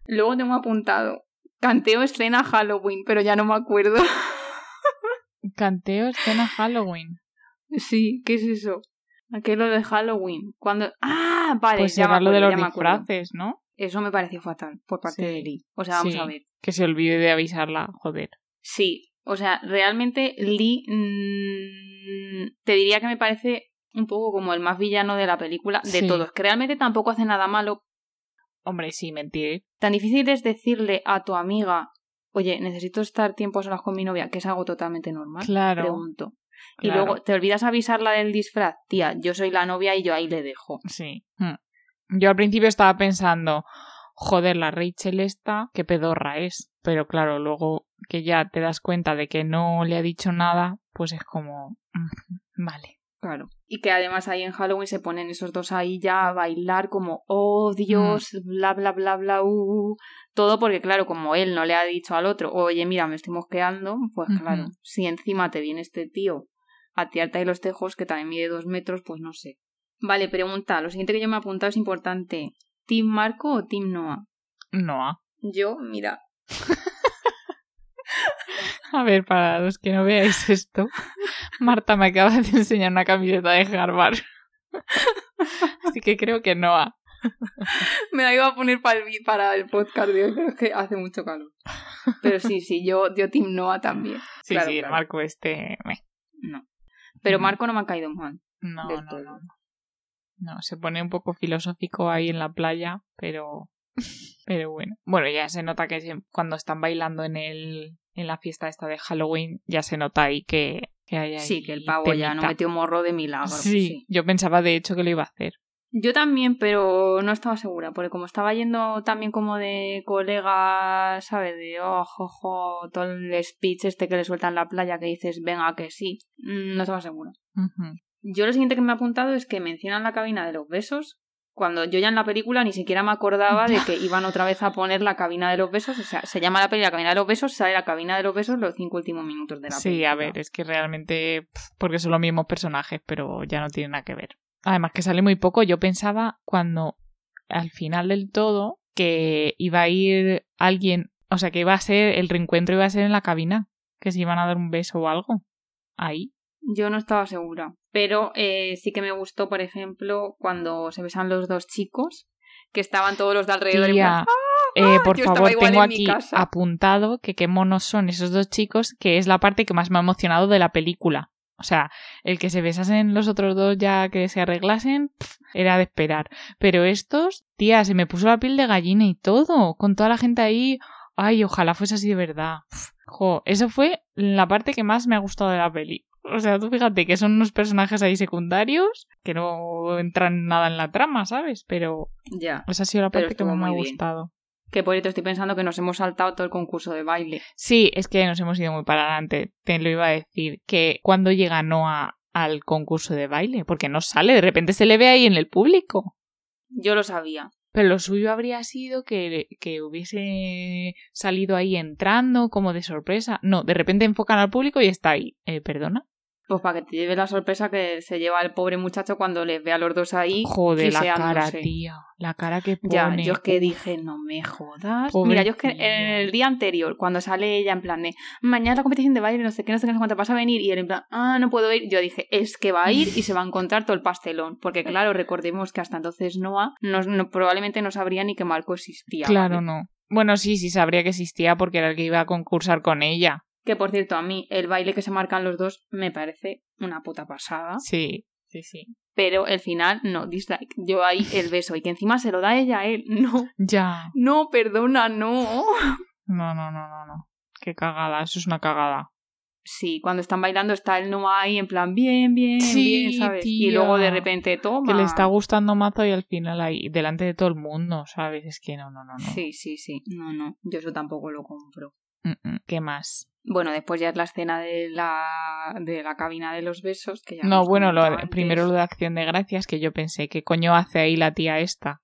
Luego tengo apuntado, canteo escena Halloween, pero ya no me acuerdo. Canteo escena Halloween. Sí, ¿qué es eso? Aquello de Halloween. Cuando. ¡Ah! Vale, Pues ya lo de los disfraces, ¿no? Eso me pareció fatal por parte Sí. de Lee. O sea, vamos Sí. a ver. Que se olvide de avisarla, joder. Sí, o sea, realmente Lee. mm, te diría que me parece un poco como el más villano de la película de Sí. todos. Que realmente tampoco hace nada malo. Hombre, sí, mentir. Tan difícil es decirle a tu amiga. Oye, necesito estar tiempo a solas con mi novia, que es algo totalmente normal. Claro. Pregunto. Y claro. luego, ¿te olvidas avisarla del disfraz? Tía, yo soy la novia y yo ahí le dejo. Sí. Mm. Yo al principio estaba pensando, joder, la Rachel esta, qué pedorra es. Pero claro, luego que ya te das cuenta de que no le ha dicho nada, pues es como, mm, vale. Claro. Y que además ahí en Halloween se ponen esos dos ahí ya a bailar como, oh Dios, bla, bla, bla, bla, uh, uh". Todo porque, claro, como él no le ha dicho al otro, oye, mira, me estoy mosqueando, pues claro, si encima te viene este tío a tirarte ahí los tejos, que también mide dos metros, pues no sé. Vale, pregunta, lo siguiente que yo me he apuntado es importante. ¿Team Marco o Team Noah? Noah. Yo, mira. A ver, para los que no veáis esto, Marta me acaba de enseñar una camiseta de Harvard. Así que creo que Noah. Me la iba a poner para el, para el podcast de hoy, pero es que hace mucho calor. Pero sí, sí, yo, yo Team Noah también. Sí, Claro, sí, claro. Marco este... No. Pero. Marco no me ha caído mal. No, no, todo. no. No, se pone un poco filosófico ahí en la playa, pero... Pero bueno. Bueno, ya se nota que cuando están bailando en el en la fiesta esta de Halloween, ya se nota ahí que, que hay ahí Sí, que el pavo ya no metió morro de milagro. Sí, sí. yo pensaba de hecho que lo iba a hacer. Yo también, pero no estaba segura, porque como estaba yendo también como de colega, ¿sabes? De ojo, ojo, todo el speech este que le suelta en la playa que dices, venga, que sí, mm, no estaba segura. Yo lo siguiente que me ha apuntado es que mencionan la cabina de los besos, cuando yo ya en la película ni siquiera me acordaba de que iban otra vez a poner la cabina de los besos, o sea, se llama la peli la cabina de los besos, sale la cabina de los besos los cinco últimos minutos de la Sí, película. a ver, es que realmente, porque son los mismos personajes, pero ya no tiene nada que ver. Además que sale muy poco, yo pensaba cuando al final del todo que iba a ir alguien, o sea, que iba a ser, el reencuentro iba a ser en la cabina, que se iban a dar un beso o algo. Ahí. Yo no estaba segura. Pero eh, sí que me gustó, por ejemplo, cuando se besan los dos chicos, que estaban todos los de alrededor. Tía, plan, eh, por yo estaba favor, tengo aquí apuntado que qué monos son esos dos chicos, que es la parte que más me ha emocionado de la película. O sea, el que se besasen los otros dos ya que se arreglasen, era de esperar. Pero estos, tía, se me puso la piel de gallina y todo, con toda la gente ahí. Ay, ojalá fuese así de verdad. Jo, eso fue la parte que más me ha gustado de la peli. O sea, tú fíjate que son unos personajes ahí secundarios que no entran nada en la trama, ¿sabes? Pero Ya. esa ha sido la parte que más me ha gustado. Que por esto estoy pensando que nos hemos saltado todo el concurso de baile. Sí, es que nos hemos ido muy para adelante. Te lo iba a decir. Que cuando llega Noah al concurso de baile, porque no sale, de repente se le ve ahí en el público. Yo lo sabía. Pero lo suyo habría sido que, que hubiese salido ahí entrando como de sorpresa. No, de repente enfocan al público y está ahí. Eh, ¿Perdona? Pues para que te lleve la sorpresa que se lleva el pobre muchacho cuando les ve a los dos ahí. Joder, la cara, tía. La cara que pone. Ya, yo es que dije, no me jodas. Pobre Mira, yo es que tía. en el día anterior, cuando sale ella en plan de mañana la competición de baile, no sé qué, no sé qué, no sé cuánto, vas a venir, y él en plan, ah, no puedo ir, yo dije, es que va a ir y se va a encontrar todo el pastelón. Porque claro, recordemos que hasta entonces Noah no, no- probablemente no sabría ni que Marco existía. Claro, ¿vale? no. Bueno, sí, sí sabría que existía porque era el que iba a concursar con ella. Que por cierto, a mí el baile que se marcan los dos me parece una puta pasada. Sí, sí, sí. Pero el final, no, dislike. Yo ahí el beso y que encima se lo da ella a él. No, Ya. no, perdona, no. No, no, no, no, no. Qué cagada, eso es una cagada. Sí, cuando están bailando está el no ahí en plan bien, bien, Sí, bien, ¿sabes? Y luego de repente toma. Que le está gustando mazo y al final ahí, delante de todo el mundo, ¿sabes? Es que no, no, no, no. Sí, sí, sí. No, no, yo eso tampoco lo compro. Mm, mm. ¿Qué más? Bueno, después ya es la escena de la, de la cabina de los besos. Que ya No, bueno, lo, primero lo de acción de gracias, que yo pensé, ¿qué coño hace ahí la tía esta?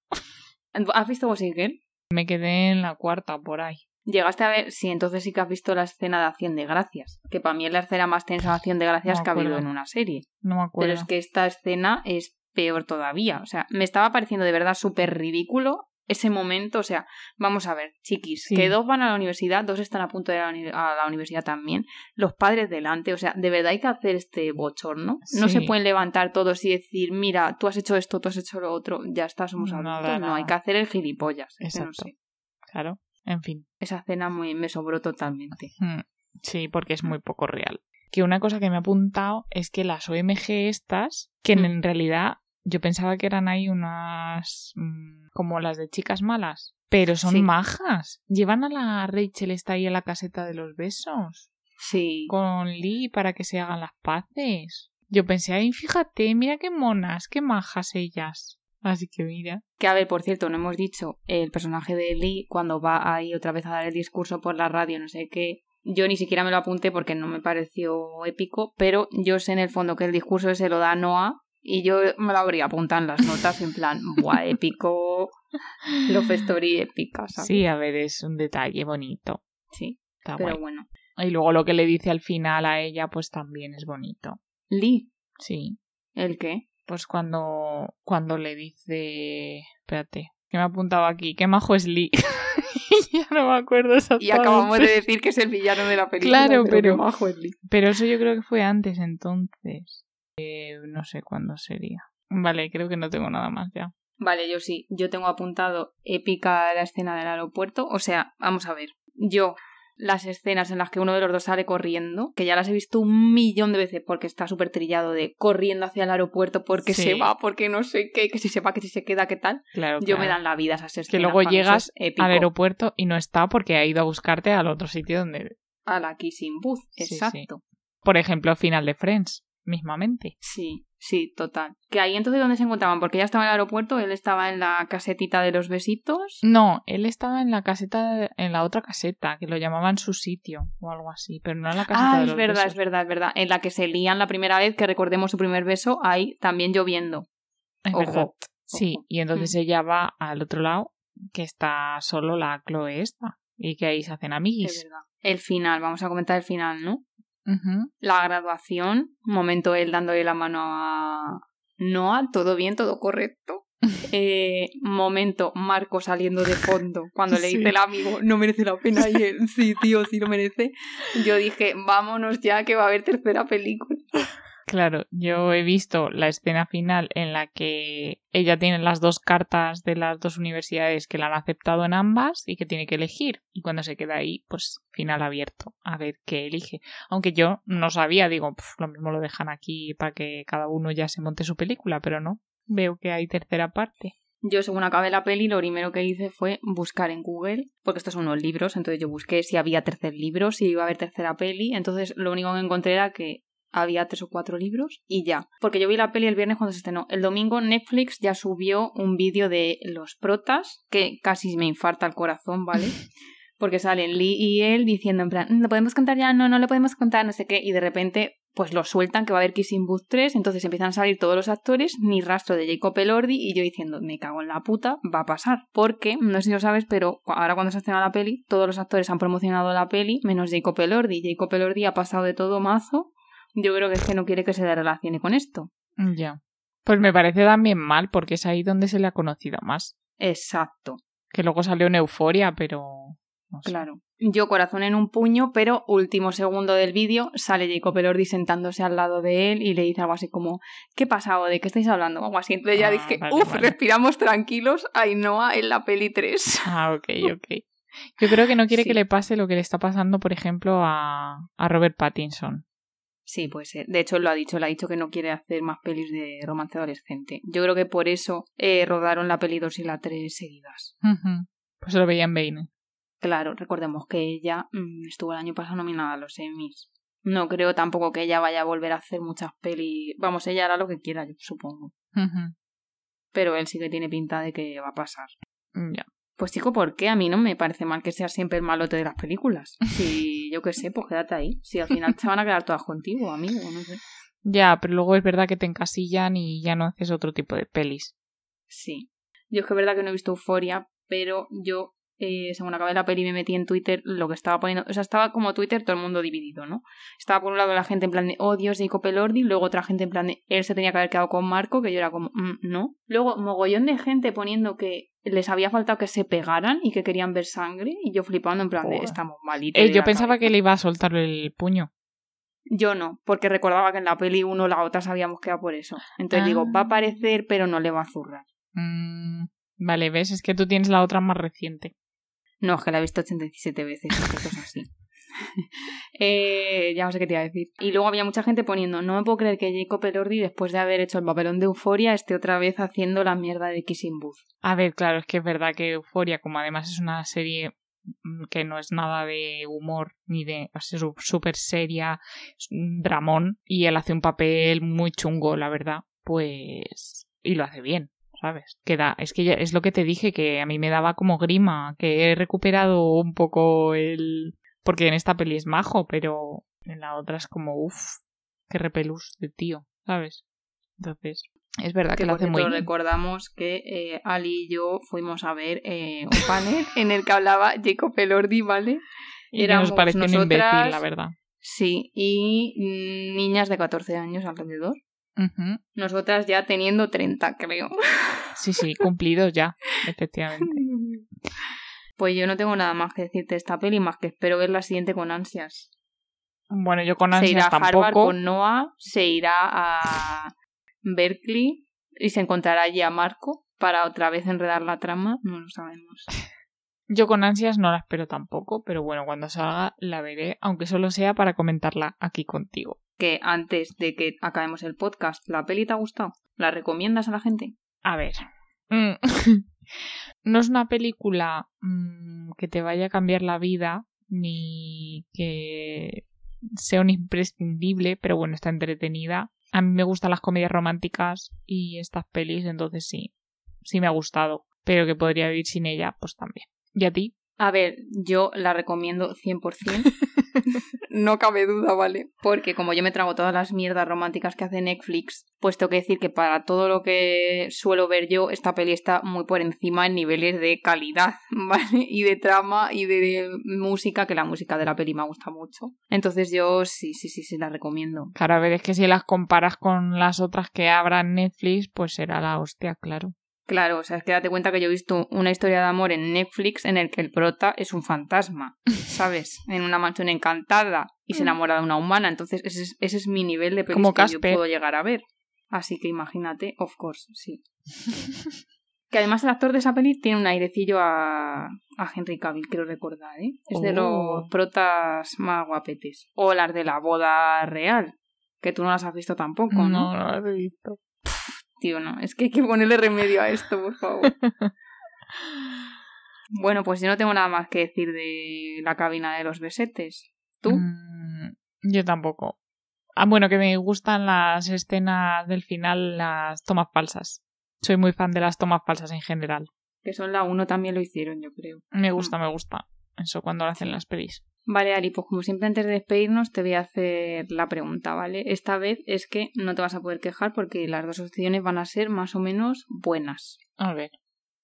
¿Has visto Gossip Girl? Me quedé en la cuarta por ahí. Llegaste a ver, sí, entonces sí que has visto la escena de acción de gracias. Que para mí es la escena más tensa de acción de gracias No que ha habido en una serie. No me acuerdo. Pero es que esta escena es peor todavía. O sea, me estaba pareciendo de verdad súper ridículo ese momento. O sea, vamos a ver, chiquis, Sí. que dos van a la universidad, dos están a punto de ir a la, uni- a la universidad también, los padres delante. O sea, de verdad hay que hacer este bochorno. No se pueden levantar todos y decir, mira, tú has hecho esto, tú has hecho lo otro, ya está, somos adultos. No, hay que hacer el gilipollas. Que no Exacto. sé. Claro, en fin. Esa escena muy, me sobró totalmente. Mm, Sí, porque es muy poco real. Que una cosa que me ha apuntado es que las OMG estas, que en- Mm. en realidad yo pensaba que eran ahí unas mm, como las de chicas malas, pero son Sí. majas. Llevan a la Rachel está ahí en la caseta de los besos Sí. con Lee para que se hagan las paces. Yo pensé, ay, fíjate, mira qué monas, qué majas ellas. Así que mira. Que a ver, por cierto, no hemos dicho el personaje de Lee cuando va ahí otra vez a dar el discurso por la radio, no sé qué. Yo ni siquiera me lo apunté porque no me pareció épico, pero yo sé en el fondo que el discurso se lo da a Noah y yo me lo habría apuntado en las notas en plan, ¡buah, épico! Love Story épica, ¿sabes? Sí, a ver, es un detalle bonito. Sí, Está pero guay. bueno. Y luego lo que le dice al final a ella, pues también es bonito. Lee, Sí. ¿el qué? Pues cuando, cuando le dice. Espérate. Que me ha apuntado aquí. Qué majo es Lee. ya no me acuerdo Y exactamente. acabamos de decir que es el villano de la película. Claro, pero- qué majo es Lee. Pero eso yo creo que fue antes entonces. Eh, no sé cuándo sería. Vale, creo que no tengo nada más ya. Vale, yo sí. Yo tengo apuntado épica la escena del aeropuerto. O sea, vamos a ver. Yo, las escenas en las que uno de los dos sale corriendo, que ya las he visto un millón de veces porque está súper trillado de corriendo hacia el aeropuerto porque Sí. se va, porque no sé qué, que si se va, que si se queda, qué tal. Claro, Yo me dan la vida esas escenas. Que luego llegas es al aeropuerto y no está porque ha ido a buscarte al otro sitio donde... A la Kissing Booth, Sí, sí. exacto. Por ejemplo, final de Friends, mismamente. Sí, sí, total. Que ahí entonces dónde se encontraban, porque ella estaba en el aeropuerto, él estaba en la casetita de los besitos. No, él estaba en la caseta, en la otra caseta, que lo llamaban su sitio o algo así, pero no en la caseta Ah, de es los verdad, besos. es verdad, es verdad. En la que se lían la primera vez, que recordemos su primer beso, ahí también lloviendo. Es Ojo, verdad. Sí, y entonces Mm. ella va al otro lado, que está solo la Chloe esta, y que ahí se hacen Es amiguis. verdad. El final, vamos a comentar el final, ¿no? La graduación, momento él dándole la mano a Noah, todo bien, todo correcto. Eh, momento Marco saliendo de fondo cuando le Sí. dice el amigo no merece la pena y él sí tío sí lo merece. Yo dije vámonos ya que va a haber tercera película Claro, yo he visto la escena final en la que ella tiene las dos cartas de las dos universidades que la han aceptado en ambas y que tiene que elegir. Y cuando se queda ahí, pues final abierto, a ver qué elige. Aunque yo no sabía, digo, "Pf, lo mismo lo dejan aquí para que cada uno ya se monte su película, pero no. Veo que hay tercera parte. Yo, según acabé la peli, lo primero que hice fue buscar en Google, porque estos son unos libros, entonces yo busqué si había tercer libro, si iba a haber tercera peli, entonces lo único que encontré era que había tres o cuatro libros y ya. Porque yo vi la peli el viernes cuando se estrenó. El domingo Netflix ya subió un vídeo de los protas, que casi me infarta el corazón, ¿vale? Porque salen Lee y él diciendo en plan, ¿lo podemos contar ya? No, no lo podemos contar, no sé qué. Y de repente, pues lo sueltan que va a haber Kissing Booth 3, entonces empiezan a salir todos los actores, ni rastro de Jacob Elordi, y yo diciendo, me cago en la puta, va a pasar. Porque, no sé si lo sabes, pero ahora cuando se estrena la peli, todos los actores han promocionado la peli, menos Jacob Elordi. Jacob Elordi ha pasado de todo mazo. Yo creo que es que no quiere que se le relacione con esto. Ya. Pues me parece también mal, porque es ahí donde se le ha conocido más. Exacto. Que luego salió en Euforia, pero. no sé. Claro. Yo corazón en un puño, pero último segundo del vídeo sale Jacob Elordi sentándose al lado de él y le dice algo así como ¿Qué pasa o de qué estáis hablando? O algo así. Entonces ya Ah, dije, vale, uff, vale. respiramos tranquilos, Ainhoa en la peli 3. Ah, ok, ok. Yo creo que no quiere Sí. que le pase lo que le está pasando, por ejemplo, a, a Robert Pattinson. Sí, puede ser. De hecho, él lo ha dicho. Él ha dicho que no quiere hacer más pelis de romance adolescente. Yo creo que por eso eh, rodaron la peli 2 y la 3 seguidas. Ujú. Pues lo veían Bane. Claro, recordemos que ella mm, estuvo el año pasado nominada a los Emmys. No creo tampoco que ella vaya a volver a hacer muchas pelis. Vamos, ella hará lo que quiera, yo supongo. Pero él sí que tiene pinta de que va a pasar. Ya. Pues chico, ¿por qué? A mí no me parece mal que sea siempre el malote de las películas. Yo qué sé, pues quédate ahí. Si al final se van a quedar todas contigo, amigo, no sé. Ya, pero luego es verdad que te encasillan y ya no haces otro tipo de pelis. Sí. Yo es que es verdad que no he visto Euforia, pero yo, eh, según acabé la peli, me metí en Twitter lo que estaba poniendo. O sea, estaba como Twitter todo el mundo dividido, ¿no? Estaba por un lado la gente en plan de, oh Dios, Jacob Elordi, luego otra gente en plan de, él se tenía que haber quedado con Marco, que yo era como, "Mm, no. Luego, mogollón de gente poniendo que les había faltado que se pegaran y que querían ver sangre, y yo flipando en plan de, estamos malitos. Eh, yo pensaba cabeza". que le iba a soltar el puño. Yo no, porque recordaba que en la peli uno o la otra se habíamos quedado por eso. Entonces digo, va a Ah. aparecer, pero no le va a zurrar. Mm, vale, ves, es que tú tienes la otra más reciente. No, es que la he visto 87 veces, es así. eh, ya no sé qué te iba a decir. Y luego había mucha gente poniendo, no me puedo creer que Jacob Elordi, después de haber hecho el papelón de Euforia, esté otra vez haciendo la mierda de Kissing Booth. A ver, claro, es que es verdad que Euforia, como además es una serie mm, que no es nada de humor ni de o sea, súper seria, dramón, y él hace un papel muy chungo, la verdad, pues... y lo hace bien, ¿sabes? Queda, es que ya, es lo que te dije, que a mí me daba como grima, que he recuperado un poco el... porque en esta peli es majo, pero en la otra es como, uff, qué repelús de tío, ¿sabes? Entonces, es verdad que, Que lo hace muy bien. recordamos que eh, Ali y yo fuimos a ver eh, un panel en el que hablaba Jacob Elordi, ¿vale? Y que éramos nos pareció un nosotras- imbécil, la verdad. Sí, y mm, niñas de 14 años alrededor. Nosotras ya teniendo 30, creo. Sí, sí, cumplidos ya, efectivamente. Pues yo no tengo nada más que decirte de esta peli, más que espero ver la siguiente con ansias. Bueno, yo con se irá ansias a Harvard con Noah, se irá a Berkeley y se encontrará allí a Marco para otra vez enredar la trama. No lo sabemos. Yo con ansias no la espero tampoco, pero bueno, cuando salga la veré, aunque solo sea para comentarla aquí contigo. Que antes de que acabemos el podcast, ¿la peli te ha gustado? ¿La recomiendas a la gente? A ver. mm, no es una película mm, que te vaya a cambiar la vida, ni que sea un imprescindible, pero bueno, está entretenida. A mí me gustan las comedias románticas y estas pelis, entonces sí, sí me ha gustado. Pero que podría vivir sin ella, pues también. ¿Y a ti? A ver, yo la recomiendo 100%. no cabe duda, ¿vale? Porque como yo me trago todas las mierdas románticas que hace Netflix, pues tengo que decir que para todo lo que suelo ver yo, esta peli está muy por encima en niveles de calidad, ¿vale? Y de trama y de música, que la música de la peli me gusta mucho. Entonces yo sí, sí, sí, sí la recomiendo. Claro, a ver, es que si las comparas con las otras que habrá en Netflix, pues será la hostia, claro. Claro, o sea, es que date cuenta que yo he visto una historia de amor en Netflix en el que el prota es un fantasma, ¿sabes? En una mansión encantada y se enamora de una humana. Entonces, ese es, ese es mi nivel de Como que yo puedo llegar a ver. Así que imagínate, of course, sí. que además el actor de esa peli tiene un airecillo a, a Henry Cavill, quiero recordar, ¿eh? Es de Oh. los protas más guapetes. O las de la boda real, que tú no las has visto tampoco, ¿no? no, no las he visto. Tío, no, es que hay que ponerle remedio a esto, por favor. bueno, pues yo no tengo nada más que decir de la cabina de los besetes. ¿Tú? Mm, yo tampoco. Ah, bueno, que me gustan las escenas del final, las tomas falsas. Soy muy fan de las tomas falsas en general. Que son la 1 también lo hicieron, yo creo. Me gusta, me gusta. Eso cuando lo hacen las pelis. Vale, Ali, pues como siempre antes de despedirnos te voy a hacer la pregunta, ¿vale? Esta vez es que no te vas a poder quejar porque las dos opciones van a ser más o menos buenas. A ver.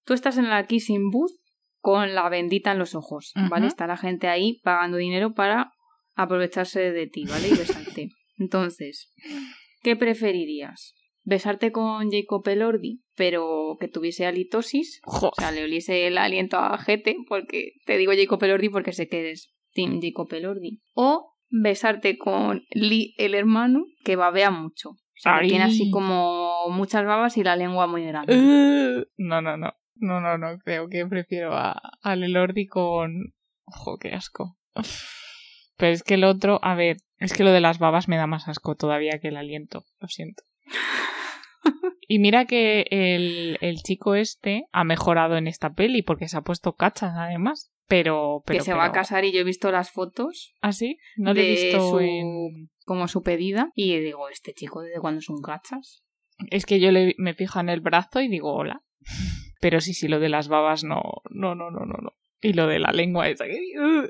Tú estás en la Kissing Booth con la bendita en los ojos, ¿vale? Está la gente ahí pagando dinero para aprovecharse de ti, ¿vale? Y besarte. Entonces, ¿qué preferirías? ¿Besarte con Jacob Elordi, pero que tuviese halitosis? O sea, le oliese el aliento a Jete, porque te digo Jacob Elordi porque sé que eres Team Jacob Elordi. O besarte con Lee, el hermano, que babea mucho. O sea, que Ay. tiene así como muchas babas y la lengua muy grande. Uh, no, no, no. No, no, no. Creo que prefiero a, al Elordi con. Ojo, qué asco. Pero es que el otro, a ver, es que lo de las babas me da más asco todavía que el aliento. Lo siento. Y mira que el, el chico este ha mejorado en esta peli porque se ha puesto cachas además. Pero, pero que se va a casar y yo he visto las fotos ¿Ah, sí? No lo he visto su- en... como su pedida y digo, este chico desde cuándo son gachas. Es que yo le, me fijo en el brazo y digo hola. Pero sí, sí, lo de las babas no, no, no, no, no, no. Y lo de la lengua esa que...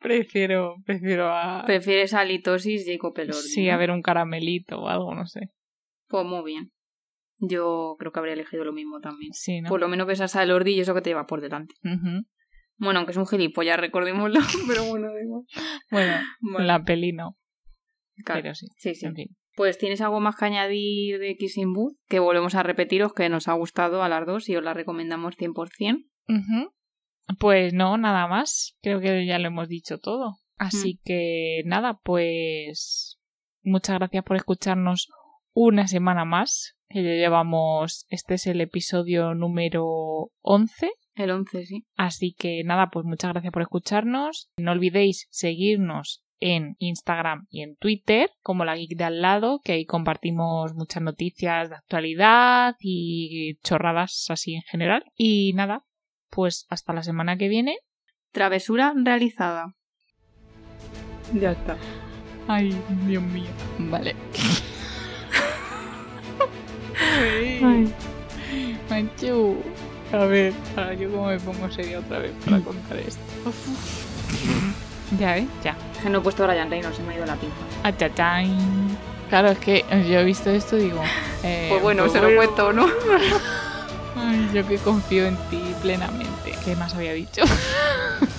prefiero, prefiero a... Prefieres halitosis Jacob Elordi. Sí, ¿no? a ver un caramelito o algo, no sé. Pues muy bien. Yo creo que habría elegido lo mismo también. Sí, ¿no? Por lo menos besas a Elordi y eso que te lleva por delante. Bueno, aunque es un gilipollas, recordémoslo, pero bueno, da igual. Bueno, la peli no, Claro. pero sí. Sí, sí. En fin. Pues tienes algo más que añadir de Kissing Booth, que volvemos a repetiros que nos ha gustado a las dos y os la recomendamos 100%. Ujú. Pues no, nada más. Creo que ya lo hemos dicho todo. Así que nada, pues muchas gracias por escucharnos una semana más. Que ya llevamos, este es el episodio número 11. El 11, sí. Así que nada, pues muchas gracias por escucharnos. No olvidéis seguirnos en Instagram y en Twitter como la Geek de al lado, que ahí compartimos muchas noticias de actualidad y chorradas así en general. Y nada, pues hasta la semana que viene. Travesura realizada. Ya está. Ay, Dios mío. Vale. Ay. Manchu. A ver, ahora yo como me pongo seria otra vez para contar esto. ya, ¿eh? Ya. Que no he puesto a Ryan Reynolds, se me ha ido la pinza. Achachán. Claro, es que yo he visto esto y digo. eh, Pues bueno, pues se lo bueno. cuento, ¿no? Ay, yo que confío en ti plenamente. ¿Qué más había dicho?